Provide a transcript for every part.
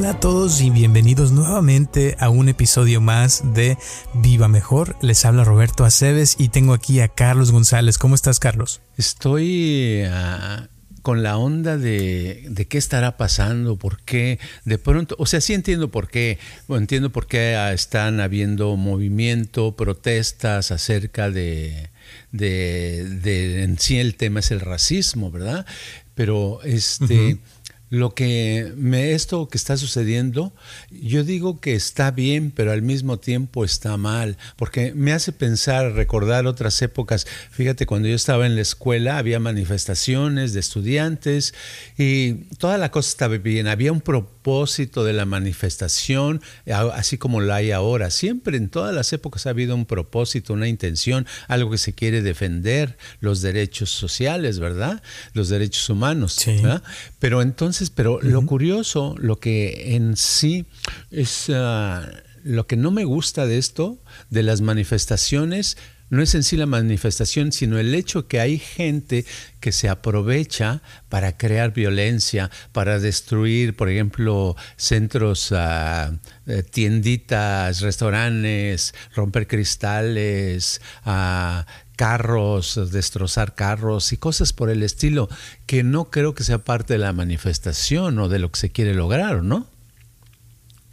Hola a todos y bienvenidos nuevamente a un episodio más de Viva Mejor. Les habla Roberto Aceves y tengo aquí a Carlos González. ¿Cómo estás, Carlos? Estoy ah, con la onda de, de, qué estará pasando, por qué de pronto, o sea, sí entiendo por qué, entiendo por qué ah, están habiendo movimiento, protestas acerca de, de, de, en sí el tema es el racismo, ¿verdad? Pero este lo que me esto que está sucediendo, yo digo que está bien, pero al mismo tiempo está mal, porque me hace pensar, recordar otras épocas. Fíjate, cuando yo estaba en la escuela había manifestaciones de estudiantes y toda la cosa estaba bien, había un propósito de la manifestación, así como la hay ahora. Siempre en todas las épocas ha habido un propósito, una intención, algo que se quiere defender, los derechos sociales, ¿verdad? Los derechos humanos. ¿verdad? Pero entonces pero lo curioso, lo que en sí es ah, lo que no me gusta de esto, de las manifestaciones, no es en sí la manifestación, sino el hecho que hay gente que se aprovecha para crear violencia, para destruir, por ejemplo, centros, uh, tienditas, restaurantes, romper cristales, uh, carros, destrozar carros y cosas por el estilo, que no creo que sea parte de la manifestación o de lo que se quiere lograr, ¿no?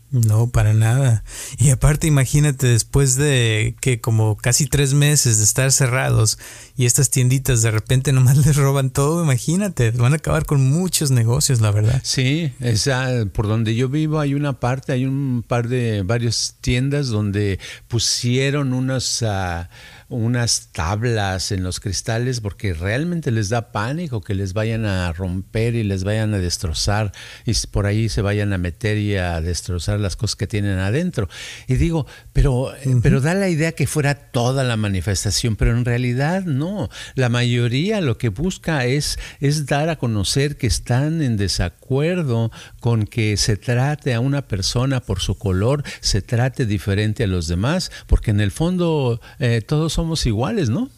No, para nada. Y aparte imagínate después de que como casi tres meses de estar cerrados y estas tienditas de repente nomás les roban todo, imagínate, van a acabar con muchos negocios, la verdad. Sí, esa, por donde yo vivo hay una parte, hay un par de varias tiendas donde pusieron unas... Uh, unas tablas en los cristales porque realmente les da pánico que les vayan a romper y les vayan a destrozar y por ahí se vayan a meter y a destrozar las cosas que tienen adentro. Y digo, pero, pero da la idea que fuera toda la manifestación, pero en realidad no. La mayoría lo que busca es, es dar a conocer que están en desacuerdo con que se trate a una persona por su color, se trate diferente a los demás, porque en el fondo eh, todos somos iguales, ¿no?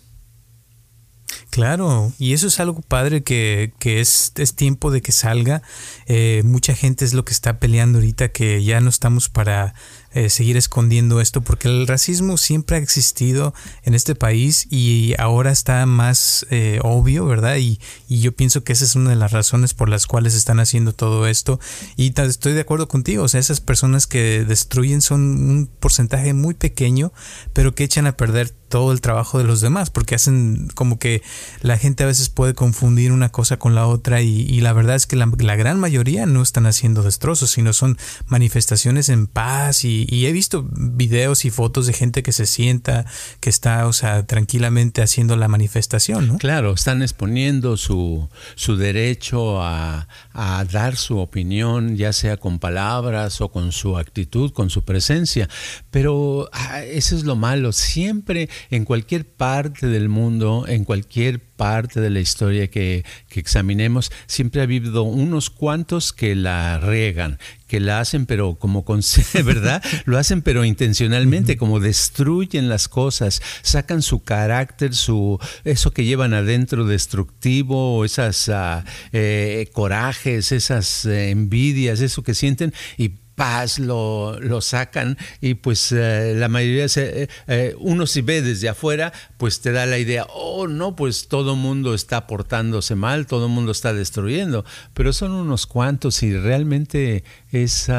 Claro, y eso es algo padre que, que es, es, tiempo de que salga. Eh, mucha gente es lo que está peleando ahorita, que ya no estamos para eh, seguir escondiendo esto, porque el racismo siempre ha existido en este país y ahora está más eh, obvio, ¿verdad? Y, y, yo pienso que esa es una de las razones por las cuales están haciendo todo esto. Y estoy de acuerdo contigo, o sea, esas personas que destruyen son un porcentaje muy pequeño, pero que echan a perder todo el trabajo de los demás, porque hacen como que la gente a veces puede confundir una cosa con la otra y, la verdad es que la, la, gran mayoría no están haciendo destrozos, sino son manifestaciones en paz y, y, he visto videos y fotos de gente que se sienta, que está, o sea, tranquilamente haciendo la manifestación, ¿no? Claro, están exponiendo su, su derecho a, a dar su opinión, ya sea con palabras o con su actitud, con su presencia, pero ah, eso es lo malo, siempre en cualquier parte del mundo, en cualquier parte de la historia que, que, examinemos, siempre ha habido unos cuantos que la riegan, que la hacen pero como con ¿verdad? Lo hacen pero intencionalmente, como destruyen las cosas, sacan su carácter, su eso que llevan adentro destructivo, esas uh, eh, corajes, esas eh, envidias, eso que sienten y paz lo, lo sacan y pues eh, la mayoría, se, eh, eh, uno si ve desde afuera, pues te da la idea, oh no, pues todo mundo está portándose mal, todo mundo está destruyendo, pero son unos cuantos y realmente es,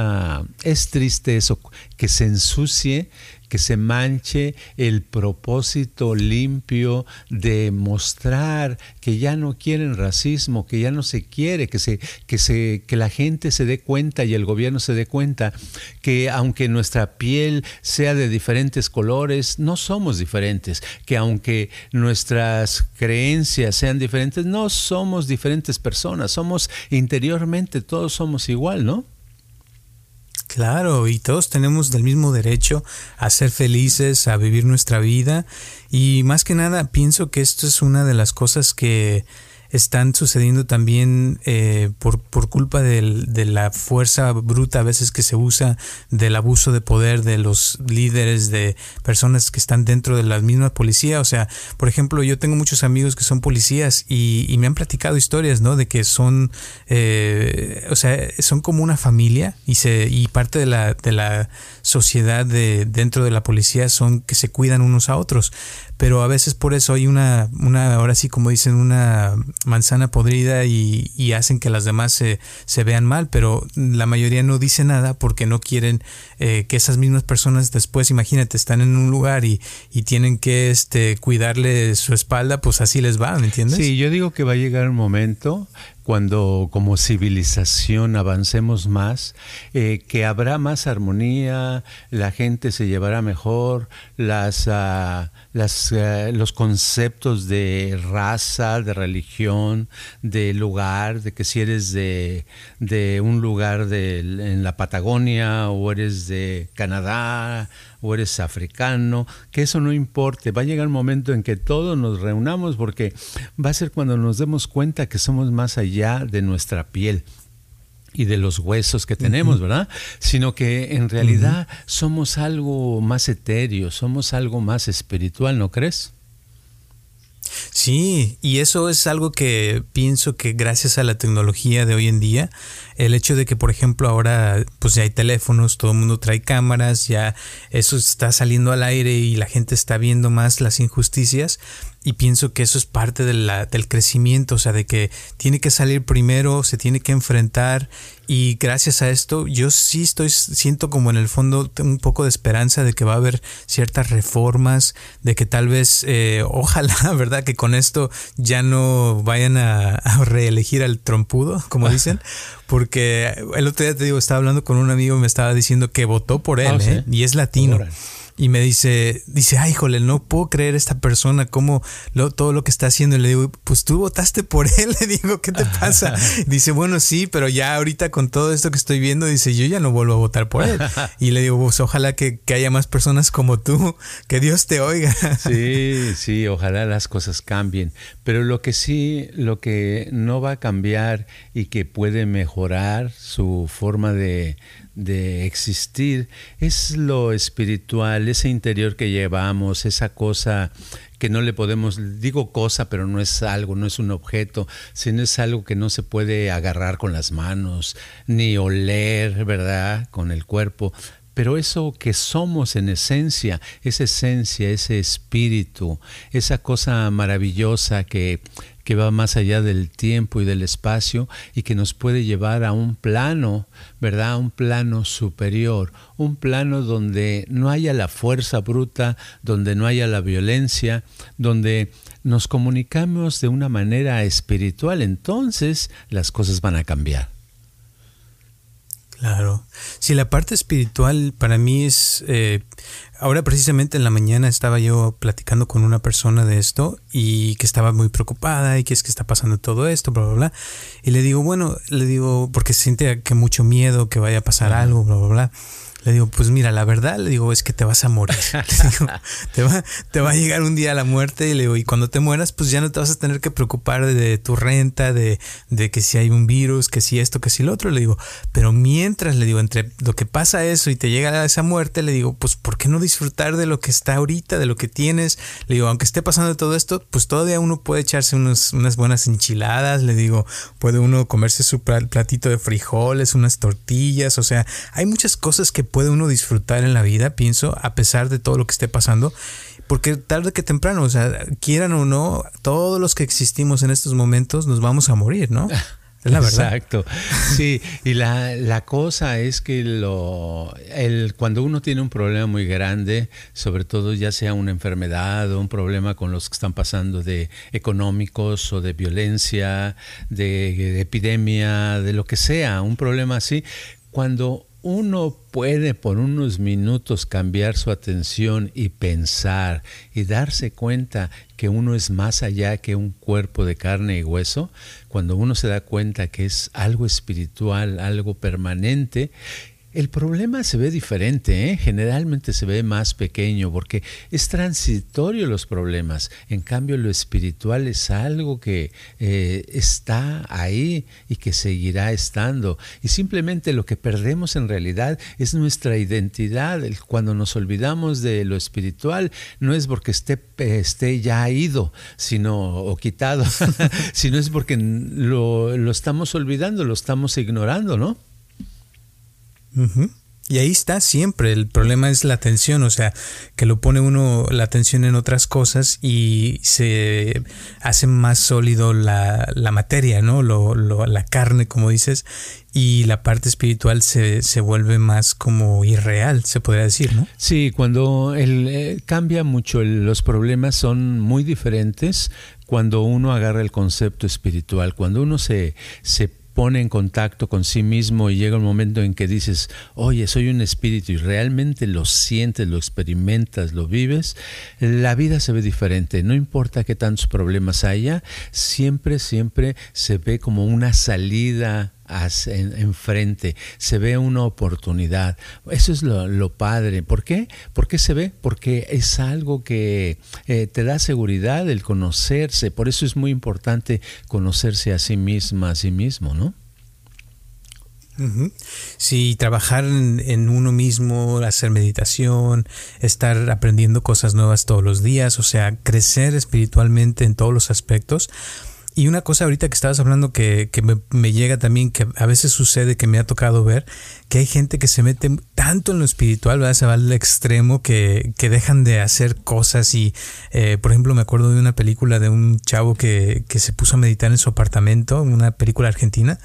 triste eso, que se ensucie que se manche el propósito limpio de mostrar que ya no quieren racismo, que ya no se quiere, que, se, que, se, que la gente se dé cuenta y el gobierno se dé cuenta que aunque nuestra piel sea de diferentes colores, no somos diferentes, que aunque nuestras creencias sean diferentes, no somos diferentes personas, somos interiormente, todos somos igual, ¿no? Claro, y todos tenemos el mismo derecho a ser felices, a vivir nuestra vida y más que nada pienso que esto es una de las cosas que están sucediendo también eh, por, por culpa del, de la fuerza bruta a veces que se usa, del abuso de poder de los líderes, de personas que están dentro de la misma policía. O sea, por ejemplo, yo tengo muchos amigos que son policías y, y me han platicado historias, ¿no? De que son, eh, o sea, son como una familia y, se, y parte de la, de la sociedad de, dentro de la policía son que se cuidan unos a otros pero a veces por eso hay una, una ahora sí como dicen, una manzana podrida y, y hacen que las demás se, se, vean mal, pero la mayoría no dice nada porque no quieren eh, que esas mismas personas después, imagínate, están en un lugar y, y, tienen que este, cuidarle su espalda, pues así les va, ¿me entiendes? Sí, yo digo que va a llegar un momento cuando como civilización avancemos más, eh, que habrá más armonía, la gente se llevará mejor, las, uh, los conceptos de raza, de religión, de lugar, de que si eres de, de un lugar de, en la Patagonia o eres de Canadá o eres africano, que eso no importe. Va a llegar un momento en que todos nos reunamos porque va a ser cuando nos demos cuenta que somos más allá de nuestra piel y de los huesos que tenemos, ¿verdad? Sino que en realidad somos algo más etéreo, somos algo más espiritual, ¿no crees? Sí, y eso es algo que pienso que gracias a la tecnología de hoy en día, el hecho de que, por ejemplo, ahora pues ya hay teléfonos, todo el mundo trae cámaras, ya eso está saliendo al aire y la gente está viendo más las injusticias, y pienso que eso es parte de la, del crecimiento, o sea, de que tiene que salir primero, se tiene que enfrentar y gracias a esto yo sí estoy, siento como en el fondo un poco de esperanza de que va a haber ciertas reformas, de que tal vez, eh, ojalá, ¿verdad? Que con esto ya no vayan a, a reelegir al trompudo, como dicen, porque el otro día te digo, estaba hablando con un amigo y me estaba diciendo que votó por él, ¿eh? y es latino y me dice, dice, ay, híjole, no puedo creer esta persona, cómo lo, todo lo que está haciendo. Y le digo, pues tú votaste por él. Le digo, ¿qué te pasa? dice, bueno, sí, pero ya ahorita con todo esto que estoy viendo, dice, yo ya no vuelvo a votar por él. Y le digo, pues ojalá que, que haya más personas como tú, que Dios te oiga. sí, sí, ojalá las cosas cambien. Pero lo que sí, lo que no va a cambiar y que puede mejorar su forma de, de existir es lo espiritual, ese interior que llevamos, esa cosa que no le podemos, digo cosa, pero no es algo, no es un objeto, sino es algo que no se puede agarrar con las manos, ni oler, ¿verdad? Con el cuerpo. Pero eso que somos en esencia, esa esencia, ese espíritu, esa cosa maravillosa que que va más allá del tiempo y del espacio y que nos puede llevar a un plano, ¿verdad? Un plano superior, un plano donde no haya la fuerza bruta, donde no haya la violencia, donde nos comunicamos de una manera espiritual, entonces las cosas van a cambiar. Claro. Si la parte espiritual para mí es... Eh, ahora precisamente en la mañana estaba yo platicando con una persona de esto y que estaba muy preocupada y que es que está pasando todo esto, bla, bla, bla. Y le digo, bueno, le digo, porque siente que mucho miedo, que vaya a pasar algo, bla, bla, bla. Le digo, pues mira, la verdad, le digo, es que te vas a morir. te, va, te va a llegar un día la muerte y le digo, y cuando te mueras, pues ya no te vas a tener que preocupar de, tu renta, de, de, que si hay un virus, que si esto, que si lo otro. Le digo, pero mientras, le digo, entre lo que pasa eso y te llega esa muerte, le digo, pues ¿por qué no disfrutar de lo que está ahorita, de lo que tienes? Le digo, aunque esté pasando todo esto, pues todavía uno puede echarse unos, unas buenas enchiladas, le digo, puede uno comerse su platito de frijoles, unas tortillas, o sea, hay muchas cosas que puede uno disfrutar en la vida, pienso, a pesar de todo lo que esté pasando. Porque tarde que temprano, o sea, quieran o no, todos los que existimos en estos momentos nos vamos a morir, ¿no? Es la verdad. Exacto. Sí, y la, la, cosa es que lo, el, cuando uno tiene un problema muy grande, sobre todo ya sea una enfermedad o un problema con los que están pasando de económicos o de violencia, de, de epidemia, de lo que sea, un problema así, cuando uno puede por unos minutos cambiar su atención y pensar y darse cuenta que uno es más allá que un cuerpo de carne y hueso, cuando uno se da cuenta que es algo espiritual, algo permanente, el problema se ve diferente, ¿eh? generalmente se ve más pequeño porque es transitorio los problemas. En cambio, lo espiritual es algo que eh, está ahí y que seguirá estando. Y simplemente lo que perdemos en realidad es nuestra identidad. Cuando nos olvidamos de lo espiritual, no es porque esté, esté ya ido sino, o quitado, sino es porque lo, lo estamos olvidando, lo estamos ignorando, ¿no? Y ahí está siempre. El problema es la atención, o sea, que lo pone uno la atención en otras cosas y se hace más sólido la, la materia, ¿no? Lo, lo, la carne, como dices, y la parte espiritual se, se, vuelve más como irreal, se podría decir, ¿no? Sí, cuando el, eh, cambia mucho, los problemas son muy diferentes cuando uno agarra el concepto espiritual, cuando uno se, se pone en contacto con sí mismo y llega un momento en que dices, oye, soy un espíritu y realmente lo sientes, lo experimentas, lo vives, la vida se ve diferente. No importa qué tantos problemas haya, siempre, siempre se ve como una salida enfrente, se ve una oportunidad. Eso es lo, padre. ¿Por qué? ¿Por qué se ve? Porque es algo que eh, te da seguridad el conocerse. Por eso es muy importante conocerse a sí misma, a sí mismo, ¿no? Sí, trabajar en, uno mismo, hacer meditación, estar aprendiendo cosas nuevas todos los días, o sea, crecer espiritualmente en todos los aspectos. Y una cosa ahorita que estabas hablando que, me, llega también, que a veces sucede, que me ha tocado ver, que hay gente que se mete tanto en lo espiritual, ¿verdad? se va al extremo que, que dejan de hacer cosas y, eh, por ejemplo, me acuerdo de una película de un chavo que, que se puso a meditar en su apartamento, una película argentina,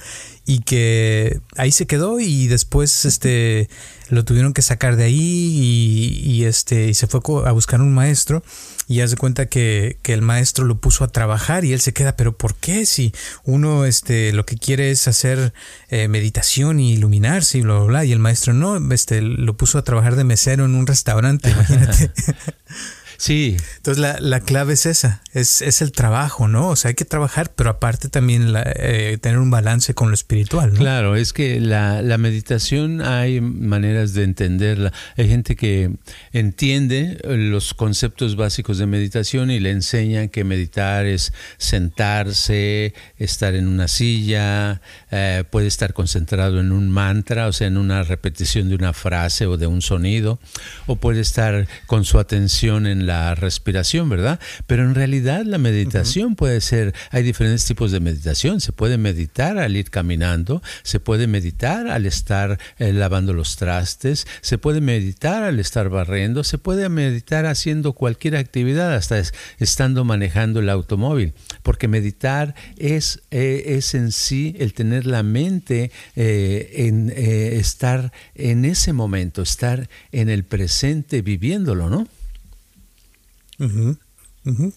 y que ahí se quedó y después este lo tuvieron que sacar de ahí y, este y se fue a buscar un maestro y hace cuenta que, el maestro lo puso a trabajar y él se queda pero ¿por qué si uno este lo que quiere es hacer eh, meditación y iluminarse y bla bla bla y el maestro no este lo puso a trabajar de mesero en un restaurante imagínate Sí. Entonces la, la clave es esa, es, es, el trabajo, ¿no? O sea, hay que trabajar, pero aparte también eh, tener un balance con lo espiritual, ¿no? Claro, es que la, la, meditación hay maneras de entenderla. Hay gente que entiende los conceptos básicos de meditación y le enseñan que meditar es sentarse, estar en una silla, eh, puede estar concentrado en un mantra, o sea, en una repetición de una frase o de un sonido, o puede estar con su atención en la respiración, ¿verdad? Pero en realidad la meditación puede ser, hay diferentes tipos de meditación. Se puede meditar al ir caminando, se puede meditar al estar eh, lavando los trastes, se puede meditar al estar barriendo, se puede meditar haciendo cualquier actividad, hasta estando manejando el automóvil. Porque meditar es, eh, es en sí el tener la mente eh, en estar en ese momento, estar en el presente viviéndolo, ¿no?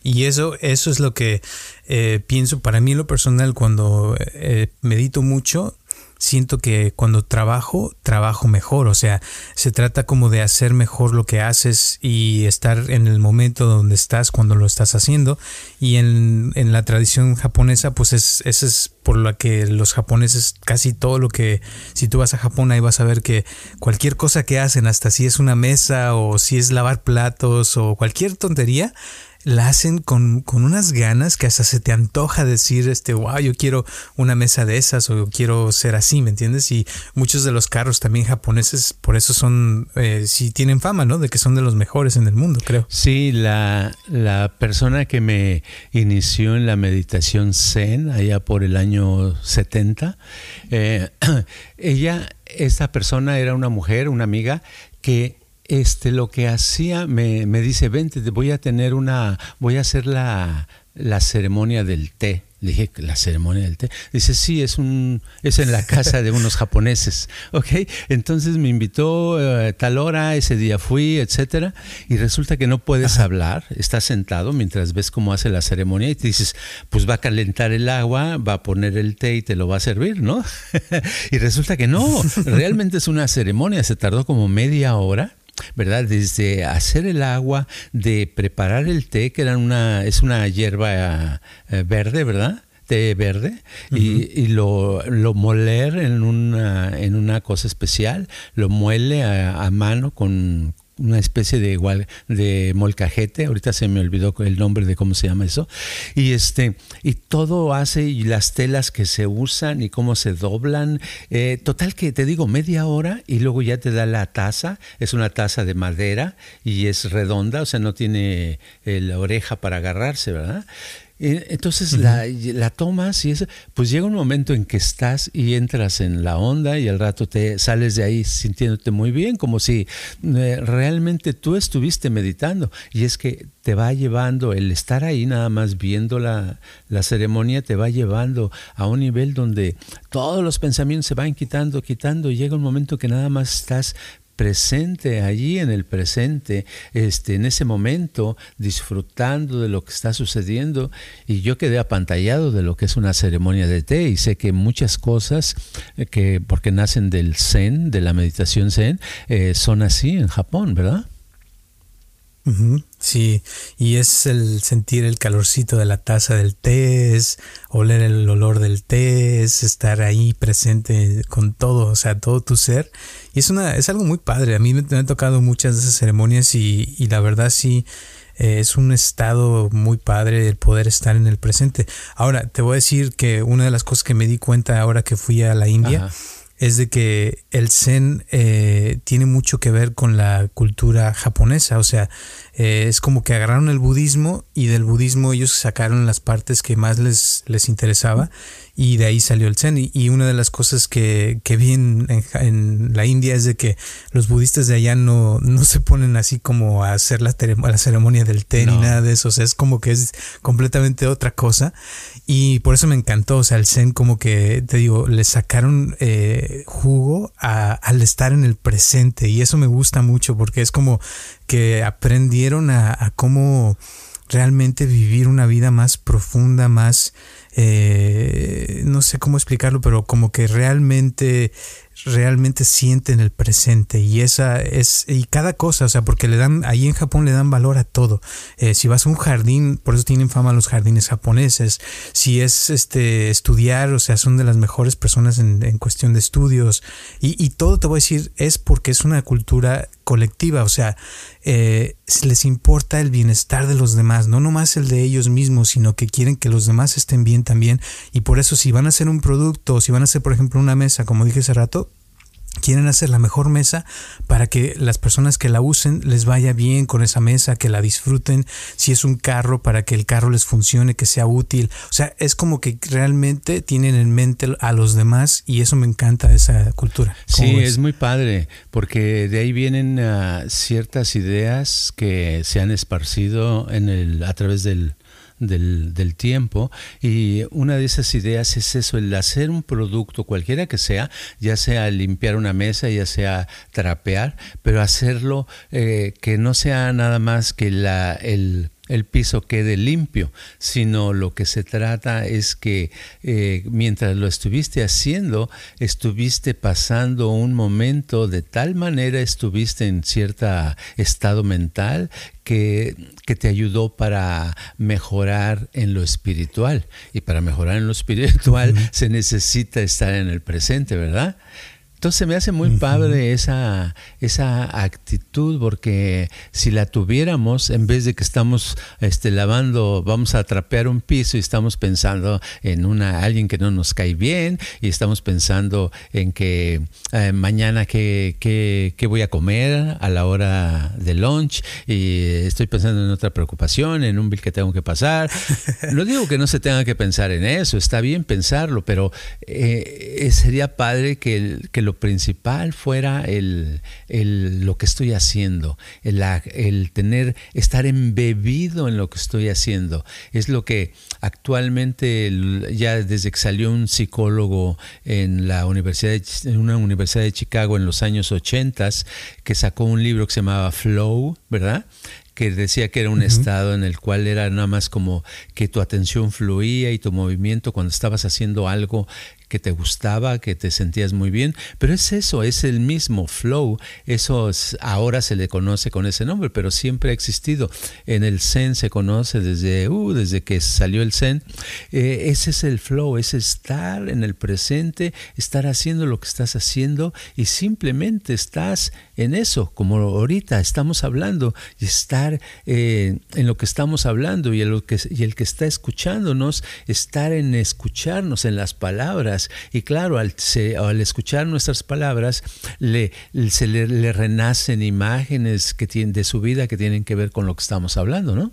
Y eso, eso es lo que eh, pienso para mí en lo personal cuando eh, medito mucho siento que cuando trabajo, trabajo mejor. O sea, se trata como de hacer mejor lo que haces y estar en el momento donde estás cuando lo estás haciendo. Y en, en la tradición japonesa, pues es, eso es por lo que los japoneses, casi todo lo que, si tú vas a Japón, ahí vas a ver que cualquier cosa que hacen, hasta si es una mesa o si es lavar platos o cualquier tontería, la hacen con, con, unas ganas que hasta se te antoja decir, este, wow, yo quiero una mesa de esas o quiero ser así, ¿me entiendes? Y muchos de los carros también japoneses, por eso son, eh, sí tienen fama, ¿no? De que son de los mejores en el mundo, creo. Sí, la, la persona que me inició en la meditación zen, allá por el año 70, eh, ella, esa persona era una mujer, una amiga, que este, lo que hacía, me, me dice, vente, voy a tener una, voy a hacer la, la ceremonia del té. Le dije, ¿la ceremonia del té? Dice, sí, es, un, es en la casa de unos japoneses. ¿Ok? Entonces me invitó a eh, tal hora, ese día fui, etcétera. Y resulta que no puedes hablar, estás sentado mientras ves cómo hace la ceremonia y te dices, pues va a calentar el agua, va a poner el té y te lo va a servir, ¿no? y resulta que no, realmente es una ceremonia, se tardó como media hora ¿verdad? Desde hacer el agua, de preparar el té, que era una, es una hierba eh, verde, ¿verdad? té verde, y, lo, lo, moler en una, en una cosa especial, lo muele a mano con una especie de igual de molcajete, ahorita se me olvidó el nombre de cómo se llama eso, y este, y todo hace, y las telas que se usan y cómo se doblan, eh, total que te digo media hora y luego ya te da la taza, es una taza de madera y es redonda, o sea, no tiene eh, la oreja para agarrarse, ¿verdad? Entonces la, la, tomas y es, pues llega un momento en que estás y entras en la onda y al rato te sales de ahí sintiéndote muy bien, como si eh, realmente tú estuviste meditando. Y es que te va llevando, el estar ahí nada más viendo la, la ceremonia, te va llevando a un nivel donde todos los pensamientos se van quitando, quitando, y llega un momento que nada más estás presente allí en el presente, este, en ese momento, disfrutando de lo que está sucediendo. Y yo quedé apantallado de lo que es una ceremonia de té y sé que muchas cosas eh, que, porque nacen del zen, de la meditación zen, eh, son así en Japón, ¿verdad? Sí, y es el sentir el calorcito de la taza del té, es oler el olor del té, es estar ahí presente con todo, o sea, todo tu ser. Y es una, es algo muy padre. A mí me, han tocado muchas de esas ceremonias y, y la verdad sí eh, es un estado muy padre el poder estar en el presente. Ahora, te voy a decir que una de las cosas que me di cuenta ahora que fui a la India es de que el zen eh, tiene mucho que ver con la cultura japonesa, o sea, eh, es como que agarraron el budismo y del budismo ellos sacaron las partes que más les, les interesaba y de ahí salió el Zen. Y, una de las cosas que, que vi en, en, la India es de que los budistas de allá no, no se ponen así como a hacer la, la ceremonia del té ni nada de eso. O sea, es como que es completamente otra cosa. Y por eso me encantó. O sea, el Zen como que, te digo, le sacaron eh, jugo al estar en el presente. Y eso me gusta mucho porque es como que aprendieron a, a cómo realmente vivir una vida más profunda, más eh, no sé cómo explicarlo, pero como que realmente realmente sienten el presente y esa es y cada cosa, o sea, porque le dan ahí en Japón le dan valor a todo. Eh, si vas a un jardín, por eso tienen fama los jardines japoneses. Si es este estudiar, o sea, son de las mejores personas en, cuestión de estudios y, y, todo te voy a decir es porque es una cultura colectiva, o sea, eh, les importa el bienestar de los demás, no nomás el de ellos mismos, sino que quieren que los demás estén bien también. Y por eso si van a hacer un producto, si van a hacer por ejemplo una mesa, como dije hace rato, quieren hacer la mejor mesa para que las personas que la usen les vaya bien con esa mesa, que la disfruten, si es un carro para que el carro les funcione, que sea útil, o sea, es como que realmente tienen en mente a los demás y eso me encanta de esa cultura. Sí, es muy padre, porque de ahí vienen ah, ciertas ideas que se han esparcido en el, a través del, del, del, tiempo. Y una de esas ideas es eso, el hacer un producto cualquiera que sea, ya sea limpiar una mesa, ya sea trapear, pero hacerlo eh, que no sea nada más que la, el el piso quede limpio, sino lo que se trata es que eh, mientras lo estuviste haciendo, estuviste pasando un momento de tal manera, estuviste en cierto estado mental que, que, te ayudó para mejorar en lo espiritual. Y para mejorar en lo espiritual se necesita estar en el presente, ¿verdad? Entonces me hace muy padre esa, esa actitud porque si la tuviéramos, en vez de que estamos este, lavando, vamos a trapear un piso y estamos pensando en una, alguien que no nos cae bien y estamos pensando en que eh, mañana qué, qué, voy a comer a la hora de lunch y estoy pensando en otra preocupación, en un bill que tengo que pasar. No digo que no se tenga que pensar en eso, está bien pensarlo, pero eh, sería padre que, que lo principal fuera el, lo que estoy haciendo, el, el, tener, estar embebido en lo que estoy haciendo. Es lo que actualmente, ya desde que salió un psicólogo en la universidad en una universidad de Chicago en los años 80, que sacó un libro que se llamaba Flow, ¿verdad? que decía que era un estado en el cual era nada más como que tu atención fluía y tu movimiento cuando estabas haciendo algo que te gustaba, que te sentías muy bien, pero es eso, es el mismo flow, eso ahora se le conoce con ese nombre, pero siempre ha existido. En el Zen se conoce desde, uh, desde que salió el Zen. Eh, ese es el flow, es estar en el presente, estar haciendo lo que estás haciendo y simplemente estás en eso, como ahorita estamos hablando, y estar eh, en lo que estamos hablando y que, y el que está escuchándonos, estar en escucharnos, en las palabras. Y claro, al, al escuchar nuestras palabras, le, se le, renacen imágenes que de su vida que tienen que ver con lo que estamos hablando, ¿no?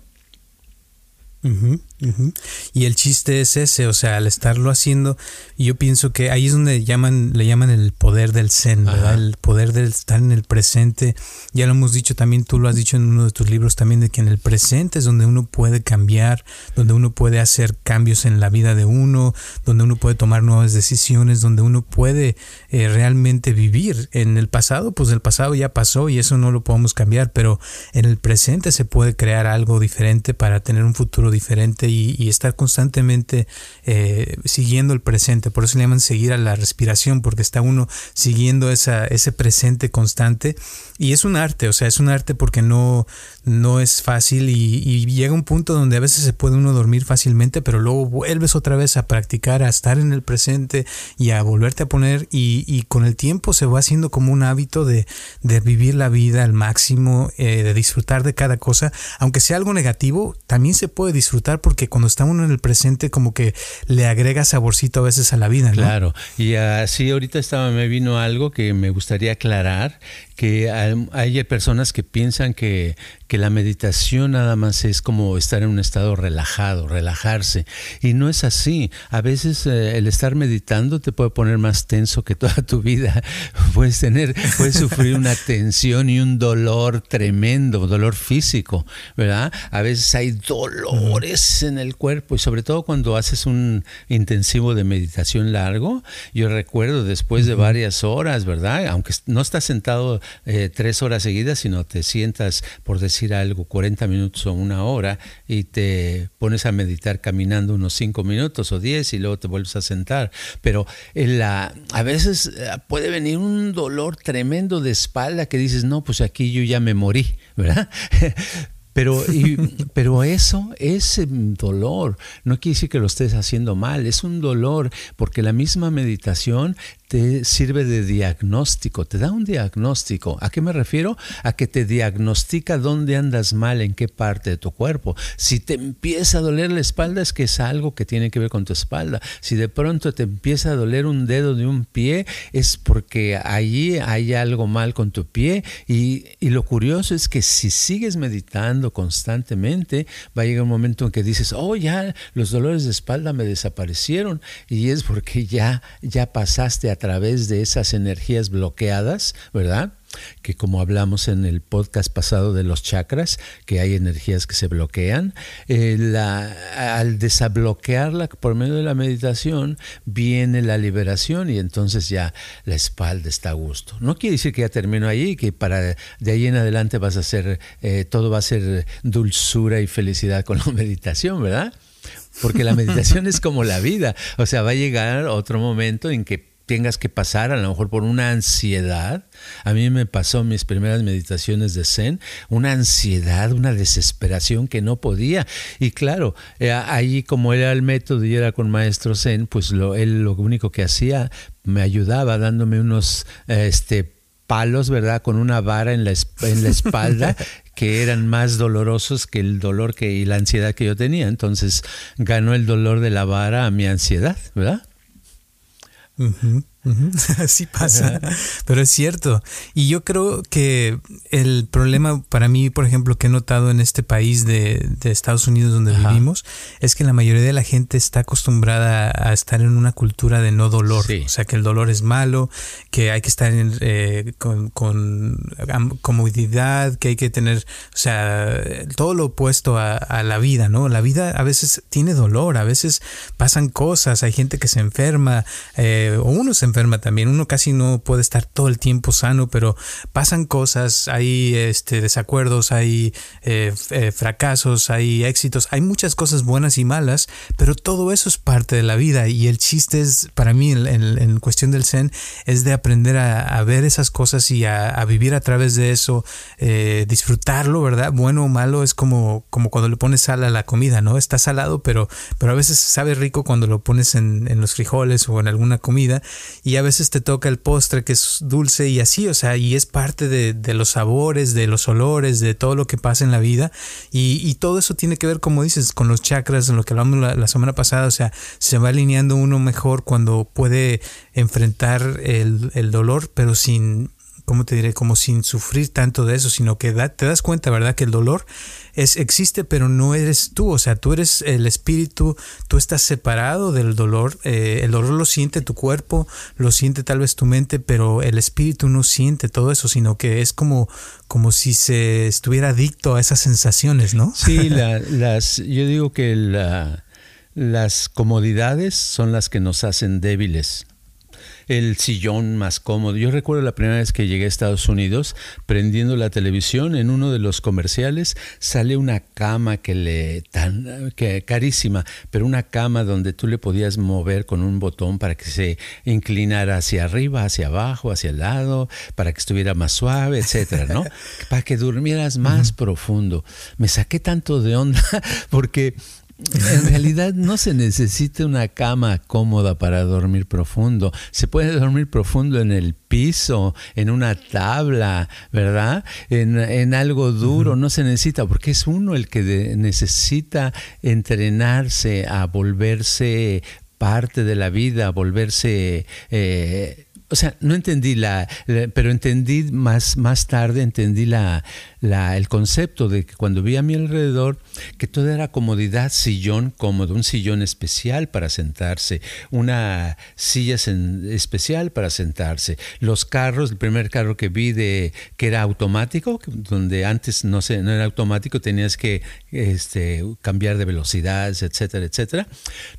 Y el chiste es ese, o sea, al estarlo haciendo, yo pienso que ahí es donde llaman, le llaman el poder del zen, ¿verdad? El poder del estar en el presente. Ya lo hemos dicho también, tú lo has dicho en uno de tus libros también, de que en el presente es donde uno puede cambiar, donde uno puede hacer cambios en la vida de uno, donde uno puede tomar nuevas decisiones, donde uno puede eh, realmente vivir. En el pasado, pues el pasado ya pasó y eso no lo podemos cambiar, pero en el presente se puede crear algo diferente para tener un futuro diferente y, estar constantemente eh, siguiendo el presente. Por eso le llaman seguir a la respiración, porque está uno siguiendo esa, ese presente constante. Y es un arte, o sea, es un arte porque no, no es fácil y, llega un punto donde a veces se puede uno dormir fácilmente, pero luego vuelves otra vez a practicar, a estar en el presente y a volverte a poner y, con el tiempo se va haciendo como un hábito de, vivir la vida al máximo, eh, de disfrutar de cada cosa, aunque sea algo negativo, también se puede disfrutar porque cuando está uno en el presente como que le agrega saborcito a veces a la vida. ¿no? Claro, y así ahorita estaba, me vino algo que me gustaría aclarar, que hay personas que piensan que, que, la meditación nada más es como estar en un estado relajado, relajarse. Y no es así. A veces eh, el estar meditando te puede poner más tenso que toda tu vida. Puedes tener, puedes sufrir una tensión y un dolor tremendo, dolor físico, ¿verdad? A veces hay dolores en el cuerpo y sobre todo cuando haces un intensivo de meditación largo. Yo recuerdo después de varias horas, ¿verdad? Aunque no estás sentado eh, tres horas seguidas, sino te sientas, por decir algo, 40 minutos o una hora y te pones a meditar caminando unos cinco minutos o 10 y luego te vuelves a sentar. Pero en la, a veces eh, puede venir un dolor tremendo de espalda que dices, no, pues aquí yo ya me morí, ¿verdad? Pero, pero eso, ese dolor, no quiere decir que lo estés haciendo mal, es un dolor porque la misma meditación te sirve de diagnóstico, te da un diagnóstico. ¿A qué me refiero? A que te diagnostica dónde andas mal, en qué parte de tu cuerpo. Si te empieza a doler la espalda es que es algo que tiene que ver con tu espalda. Si de pronto te empieza a doler un dedo de un pie es porque allí hay algo mal con tu pie. Y, lo curioso es que si sigues meditando constantemente, va a llegar un momento en que dices, oh, ya los dolores de espalda me desaparecieron. Y es porque ya, ya pasaste a a través de esas energías bloqueadas, ¿verdad? que como hablamos en el podcast pasado de los chakras, que hay energías que se bloquean, eh, al desbloquearla por medio de la meditación viene la liberación y entonces ya la espalda está a gusto. No quiere decir que ya termino allí, que para de ahí en adelante vas a ser, eh, todo va a ser dulzura y felicidad con la meditación, ¿verdad? Porque la meditación es como la vida, o sea, va a llegar otro momento en que tengas que pasar a lo mejor por una ansiedad. A mí me pasó mis primeras meditaciones de Zen, una ansiedad, una desesperación que no podía. Y claro, eh, ahí como era el método y era con maestro Zen, pues lo, él lo único que hacía me ayudaba dándome unos este, palos, ¿verdad? Con una vara en la, en la espalda que eran más dolorosos que el dolor que, y la ansiedad que yo tenía. Entonces ganó el dolor de la vara a mi ansiedad, ¿verdad? Mm-hmm. Así pasa, pero es cierto. Y yo creo que el problema para mí, por ejemplo, que he notado en este país de, Estados Unidos donde vivimos, es que la mayoría de la gente está acostumbrada a estar en una cultura de no dolor. O sea, que el dolor es malo, que hay que estar eh, con, comodidad, que hay que tener, o sea, todo lo opuesto a, la vida, ¿no? La vida a veces tiene dolor, a veces pasan cosas, hay gente que se enferma, eh, o uno se enferma también. Uno casi no puede estar todo el tiempo sano, pero pasan cosas, hay este, desacuerdos, hay eh, eh, fracasos, hay éxitos, hay muchas cosas buenas y malas, pero todo eso es parte de la vida y el chiste es, para mí, en, cuestión del Zen, es de aprender a, ver esas cosas y a, vivir a través de eso, eh, disfrutarlo, ¿verdad? Bueno o malo es como, como cuando le pones sal a la comida, ¿no? Está salado, pero, pero a veces sabe rico cuando lo pones en, en los frijoles o en alguna comida y a veces te toca el postre que es dulce y así, o sea, y es parte de, los sabores, de los olores, de todo lo que pasa en la vida. Y, todo eso tiene que ver, como dices, con los chakras, en lo que hablamos la, semana pasada, o sea, se va alineando uno mejor cuando puede enfrentar el, el dolor, pero sin ¿cómo te diré? Como sin sufrir tanto de eso, sino que te das cuenta, ¿verdad? Que el dolor es, existe, pero no eres tú, o sea, tú eres el espíritu, tú estás separado del dolor, eh, el dolor lo siente tu cuerpo, lo siente tal vez tu mente, pero el espíritu no siente todo eso, sino que es como, como si se estuviera adicto a esas sensaciones, ¿no? Sí, las, yo digo que las comodidades son las que nos hacen débiles el sillón más cómodo. Yo recuerdo la primera vez que llegué a Estados Unidos, prendiendo la televisión, en uno de los comerciales sale una cama que le tan que carísima, pero una cama donde tú le podías mover con un botón para que se inclinara hacia arriba, hacia abajo, hacia el lado, para que estuviera más suave, etcétera, ¿no? para que durmieras más profundo. Me saqué tanto de onda porque en realidad no se necesita una cama cómoda para dormir profundo. Se puede dormir profundo en el piso, en una tabla, ¿verdad? En, algo duro. No se necesita porque es uno el que necesita entrenarse a volverse parte de la vida, a volverse... Eh, o sea, no entendí la, pero entendí más, más tarde, entendí la, la, el concepto de que cuando vi a mi alrededor, que todo era comodidad, sillón cómodo, un sillón especial para sentarse, una silla especial para sentarse, los carros, el primer carro que vi de que era automático, donde antes no, sé, no era automático, tenías que este, cambiar de velocidades, etcétera, etcétera.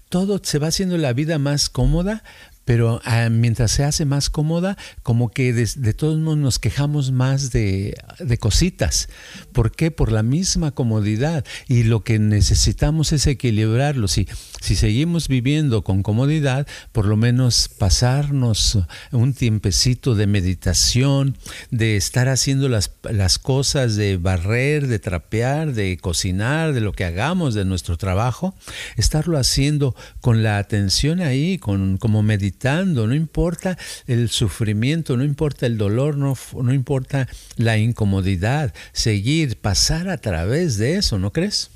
Todo se va haciendo la vida más cómoda, pero ah, mientras se hace más cómoda, como que de, todos modos nos quejamos más de, cositas. ¿Por qué? Por la misma comodidad. Y lo que necesitamos es equilibrarlo. Si, si seguimos viviendo con comodidad, por lo menos pasarnos un tiempecito de meditación, de estar haciendo las, las cosas, de barrer, de trapear, de cocinar, de lo que hagamos, de nuestro trabajo, estarlo haciendo con la atención ahí, con, como meditación no importa el sufrimiento, no importa el dolor, no, no importa la incomodidad, seguir, pasar a través de eso, ¿no crees?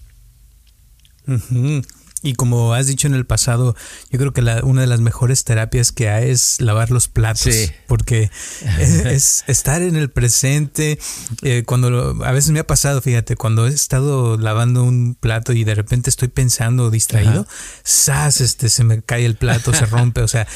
Y como has dicho en el pasado, yo creo que la, una de las mejores terapias que hay es lavar los platos. Porque es, estar en el presente. Eh, cuando a veces me ha pasado, fíjate, cuando he estado lavando un plato y de repente estoy pensando distraído, ¡zas! Este, se me cae el plato, se rompe. O sea,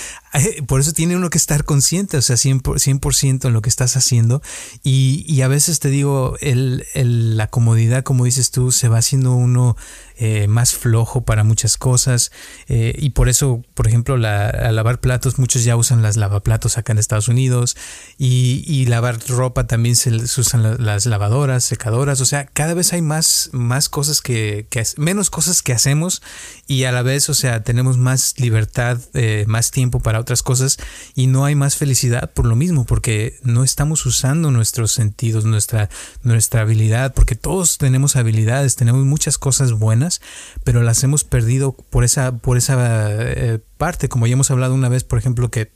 por eso tiene uno que estar consciente, o sea, 100%, en lo que estás haciendo. Y, a veces te digo, el, la comodidad, como dices tú, se va haciendo uno eh, más flojo para muchas cosas. Eh, y por eso, por ejemplo, la, lavar platos, muchos ya usan las lavaplatos acá en Estados Unidos. Y, lavar ropa también se, usan las lavadoras, secadoras. O sea, cada vez hay más, más cosas que, menos cosas que hacemos. Y a la vez, o sea, tenemos más libertad, eh, más tiempo para otras cosas y no hay más felicidad por lo mismo, porque no estamos usando nuestros sentidos, nuestra, nuestra habilidad, porque todos tenemos habilidades, tenemos muchas cosas buenas, pero las hemos perdido por esa, por esa eh, parte, como ya hemos hablado una vez, por ejemplo, que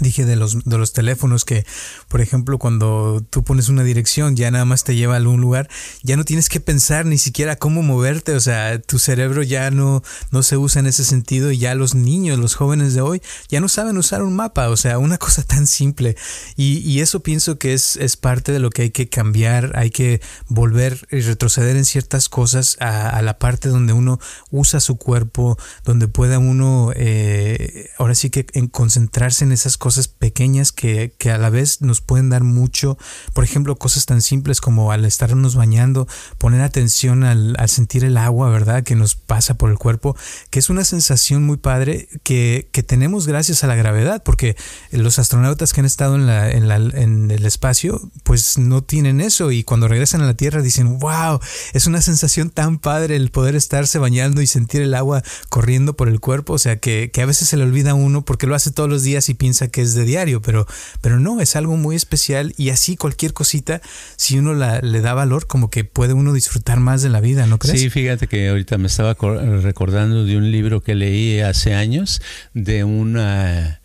Dije de los, de los teléfonos que, por ejemplo, cuando tú pones una dirección, ya nada más te lleva a algún lugar, ya no tienes que pensar ni siquiera cómo moverte, o sea, tu cerebro ya no, no se usa en ese sentido y ya los niños, los jóvenes de hoy, ya no saben usar un mapa, o sea, una cosa tan simple. Y, y eso pienso que es, es parte de lo que hay que cambiar, hay que volver y retroceder en ciertas cosas a, a la parte donde uno usa su cuerpo, donde pueda uno, eh, ahora sí que en concentrarse en esas cosas cosas pequeñas que, que, a la vez nos pueden dar mucho. Por ejemplo, cosas tan simples como al estarnos bañando, poner atención al, al, sentir el agua, ¿verdad? Que nos pasa por el cuerpo, que es una sensación muy padre que, que tenemos gracias a la gravedad, porque los astronautas que han estado en, la, en, la, en el espacio, pues no tienen eso y cuando regresan a la Tierra dicen, wow, es una sensación tan padre el poder estarse bañando y sentir el agua corriendo por el cuerpo, o sea que, que a veces se le olvida a uno porque lo hace todos los días y piensa que es de diario, pero, pero no, es algo muy especial y así cualquier cosita, si uno la, le da valor, como que puede uno disfrutar más de la vida, ¿no crees? Sí, fíjate que ahorita me estaba recordando de un libro que leí hace años de una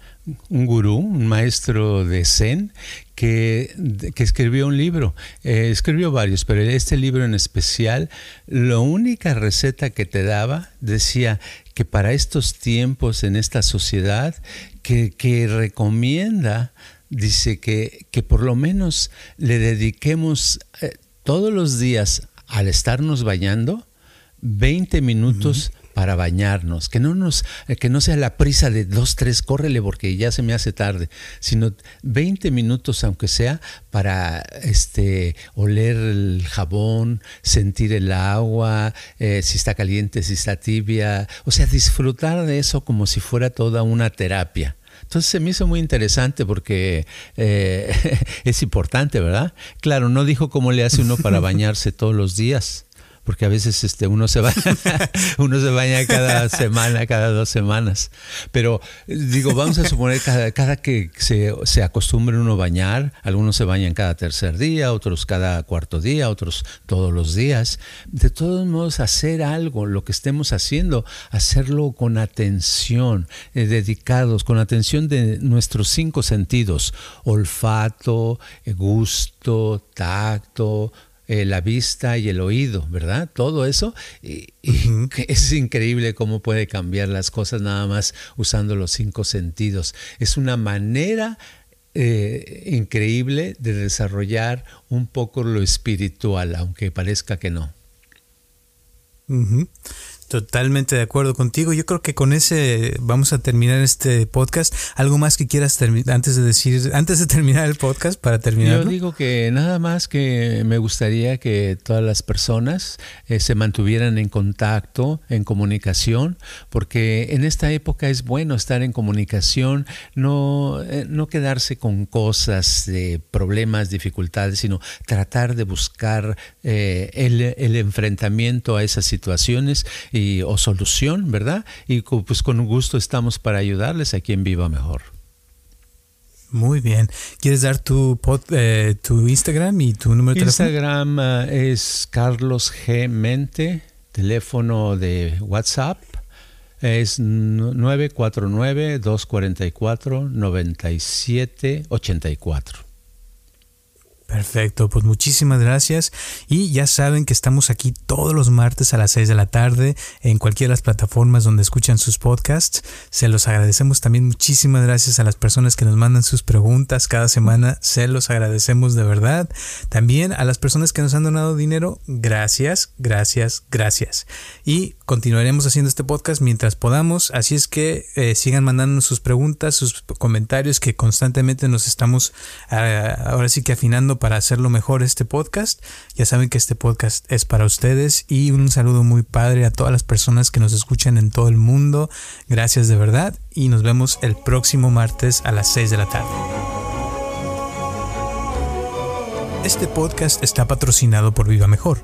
un gurú, un maestro de Zen, que, escribió un libro. Eh, escribió varios, pero este libro en especial, la única receta que te daba decía que para estos tiempos en esta sociedad, que, que recomienda, dice que, que, por lo menos le dediquemos eh, todos los días al estarnos bañando 20 minutos para bañarnos, que no nos, que no sea la prisa de dos, tres, córrele porque ya se me hace tarde, sino 20 minutos aunque sea para este oler el jabón, sentir el agua, eh, si está caliente, si está tibia, o sea, disfrutar de eso como si fuera toda una terapia. Entonces se me hizo muy interesante porque eh, es importante, ¿verdad? Claro, no dijo cómo le hace uno para bañarse todos los días porque a veces este, uno, se baña, uno se baña cada semana, cada dos semanas. Pero digo, vamos a suponer cada, cada que se, se acostumbre uno a bañar, algunos se bañan cada tercer día, otros cada cuarto día, otros todos los días. De todos modos, hacer algo, lo que estemos haciendo, hacerlo con atención, eh, dedicados, con atención de nuestros cinco sentidos, olfato, eh, gusto, tacto, eh, la vista y el oído, ¿verdad? Todo eso. Y, Es increíble cómo puede cambiar las cosas nada más usando los cinco sentidos. Es una manera eh, increíble de desarrollar un poco lo espiritual, aunque parezca que no. Totalmente de acuerdo contigo. Yo creo que con ese vamos a terminar este podcast. ¿Algo más que quieras antes de decir, antes de terminar el podcast para terminar? Yo digo que nada más que me gustaría que todas las personas eh, se mantuvieran en contacto, en comunicación, porque en esta época es bueno estar en comunicación, no, eh, no quedarse con cosas, de problemas, dificultades, sino tratar de buscar eh, el, el enfrentamiento a esas situaciones y, o solución, ¿verdad? Y pues con gusto estamos para ayudarles a quien Viva Mejor. Muy bien. ¿Quieres dar tu, eh, tu Instagram y tu número de teléfono? Instagram eh, es Carlos G. Mente, teléfono de WhatsApp es 949-244-9784. Perfecto, pues muchísimas gracias y ya saben que estamos aquí todos los martes a las 6 de la tarde en cualquiera de las plataformas donde escuchan sus podcasts. Se los agradecemos también muchísimas gracias a las personas que nos mandan sus preguntas cada semana, se los agradecemos de verdad. También a las personas que nos han donado dinero, gracias, gracias, gracias. Y continuaremos haciendo este podcast mientras podamos, así es que eh, sigan mandándonos sus preguntas, sus comentarios que constantemente nos estamos ah, ahora sí que afinando para hacerlo mejor este podcast. Ya saben que este podcast es para ustedes y un saludo muy padre a todas las personas que nos escuchan en todo el mundo. Gracias de verdad y nos vemos el próximo martes a las 6 de la tarde. Este podcast está patrocinado por Viva Mejor